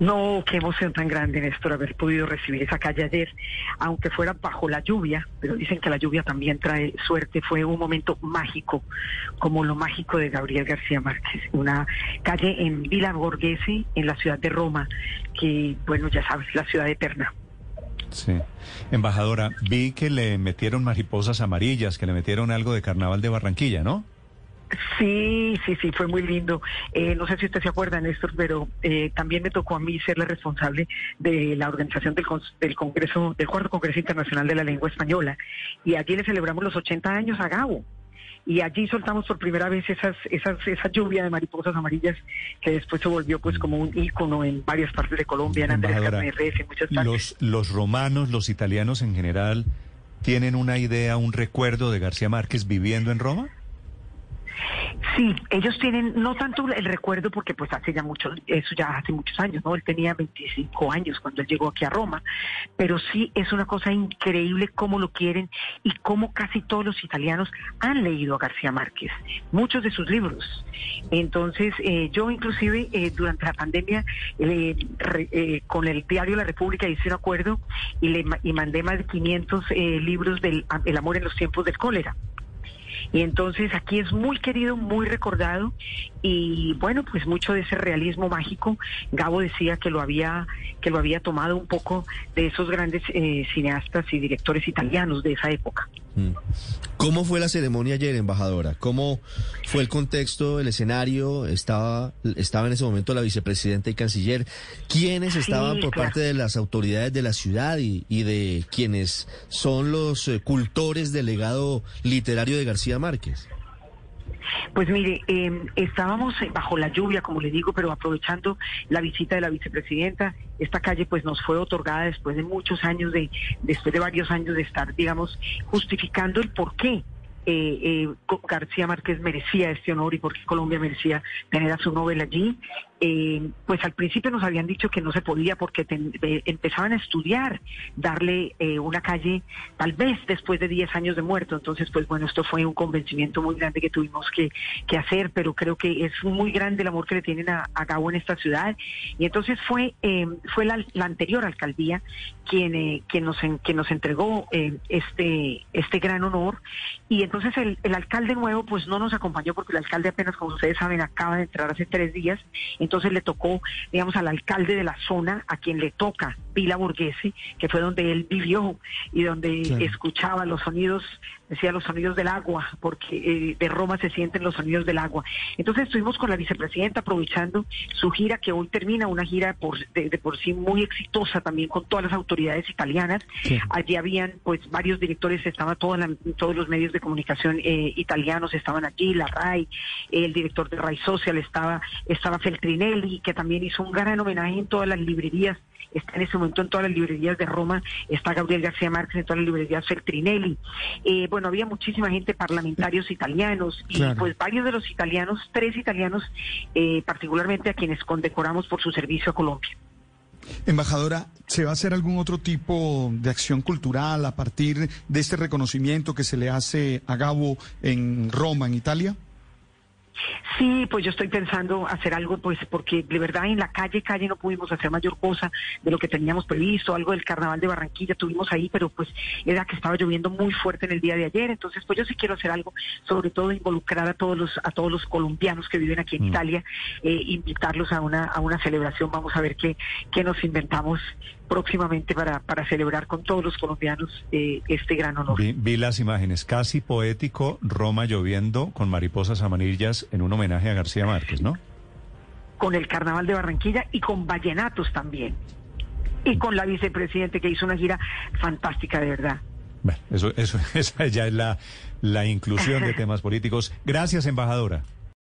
No, qué emoción tan grande, Néstor, haber podido recibir esa calle ayer, aunque fuera bajo la lluvia, pero dicen que la lluvia también trae suerte. Fue un momento mágico, como lo mágico de Gabriel García Márquez. Una calle en Villa Borghese, en la ciudad de Roma, que, bueno, ya sabes, la ciudad eterna. Sí. Embajadora, vi que le metieron mariposas amarillas, que le metieron algo de carnaval de Barranquilla, ¿no? Sí, sí, sí, fue muy lindo. Eh, no sé si usted se acuerda, Néstor, pero eh, también me tocó a mí ser la responsable de la organización del, del Congreso, del Cuarto Congreso Internacional de la Lengua Española. Y allí le celebramos los 80 años a Gabo. Y allí soltamos por primera vez esas, esas, esa lluvia de mariposas amarillas que después se volvió pues como un ícono en varias partes de Colombia, en Andrés Carne en muchas partes. Los, los romanos, los italianos en general, ¿tienen una idea, un recuerdo de García Márquez viviendo en Roma? Sí, ellos tienen no tanto el recuerdo porque pues hace ya mucho, eso ya hace muchos años, ¿no? Él tenía 25 años cuando él llegó aquí a Roma, pero sí es una cosa increíble cómo lo quieren y cómo casi todos los italianos han leído a García Márquez, muchos de sus libros. Entonces, eh, yo inclusive eh, durante la pandemia eh, con el diario La República hice un acuerdo y le y mandé más de 500 libros del El amor en los tiempos del cólera. Y entonces aquí es muy querido, muy recordado y bueno, pues mucho de ese realismo mágico, Gabo decía que lo había que lo había tomado un poco de esos grandes eh, cineastas y directores italianos de esa época. Mm. ¿Cómo fue la ceremonia ayer, embajadora? ¿Cómo fue el contexto, el escenario? Estaba, estaba en ese momento la vicepresidenta y canciller. ¿Quiénes estaban por parte de las autoridades de la ciudad y, de quienes son los eh, cultores del legado literario de García Márquez? Pues mire, em, estábamos bajo la lluvia, como le digo, pero aprovechando la visita de la vicepresidenta, esta calle pues nos fue otorgada después de muchos años de, después de varios años de estar, digamos, justificando el por qué eh, eh, García Márquez merecía este honor y porque Colombia merecía tener a su novela allí. Eh, pues al principio nos habían dicho que no se podía porque empezaban a estudiar darle una calle tal vez después de 10 años de muerto. Entonces, pues bueno, esto fue un convencimiento muy grande que tuvimos que, hacer, pero creo que es muy grande el amor que le tienen a, a Gabo en esta ciudad. Y entonces fue, fue la, anterior alcaldía quien, quien, nos, quien nos entregó este, este gran honor. Y entonces el, el alcalde nuevo pues no nos acompañó porque el alcalde apenas, como ustedes saben, acaba de entrar hace tres días. Entonces le tocó, digamos, al alcalde de la zona, a quien le toca Vila Borghese, que fue donde él vivió y donde escuchaba los sonidos, decía los sonidos del agua, porque eh, de Roma se sienten los sonidos del agua. Entonces estuvimos con la vicepresidenta aprovechando su gira, que hoy termina, una gira por, de, por sí muy exitosa también con todas las autoridades italianas. Allí habían pues varios directores, estaban todos los medios de comunicación eh, italianos, estaban allí, la RAI, el director de RAI Social, estaba, estaba Feltrin y que también hizo un gran homenaje en todas las librerías está en ese momento en todas las librerías de Roma, está Gabriel García Márquez en todas las librerías Feltrinelli. Eh, bueno, había muchísima gente, parlamentarios italianos, y pues varios de los italianos, tres italianos, eh, particularmente a quienes condecoramos por su servicio a Colombia. Embajadora, ¿se va a hacer algún otro tipo de acción cultural a partir de este reconocimiento que se le hace a Gabo en Roma, en Italia? Sí, pues yo estoy pensando hacer algo, pues porque de verdad en la calle, calle no pudimos hacer mayor cosa de lo que teníamos previsto, algo del carnaval de Barranquilla tuvimos ahí, pero pues era que estaba lloviendo muy fuerte en el día de ayer, entonces pues yo sí quiero hacer algo, sobre todo involucrar a todos los a todos los colombianos que viven aquí en mm. Italia, eh, invitarlos a una a una celebración, vamos a ver qué qué nos inventamos próximamente para, para celebrar con todos los colombianos eh, este gran honor. Vi, las imágenes, casi poético, Roma lloviendo con mariposas amarillas en un homenaje a García Márquez, ¿no? Con el Carnaval de Barranquilla y con vallenatos también. Y con la vicepresidente que hizo una gira fantástica, de verdad. Bueno, eso, eso, esa ya es la, la inclusión de temas políticos. Gracias, embajadora.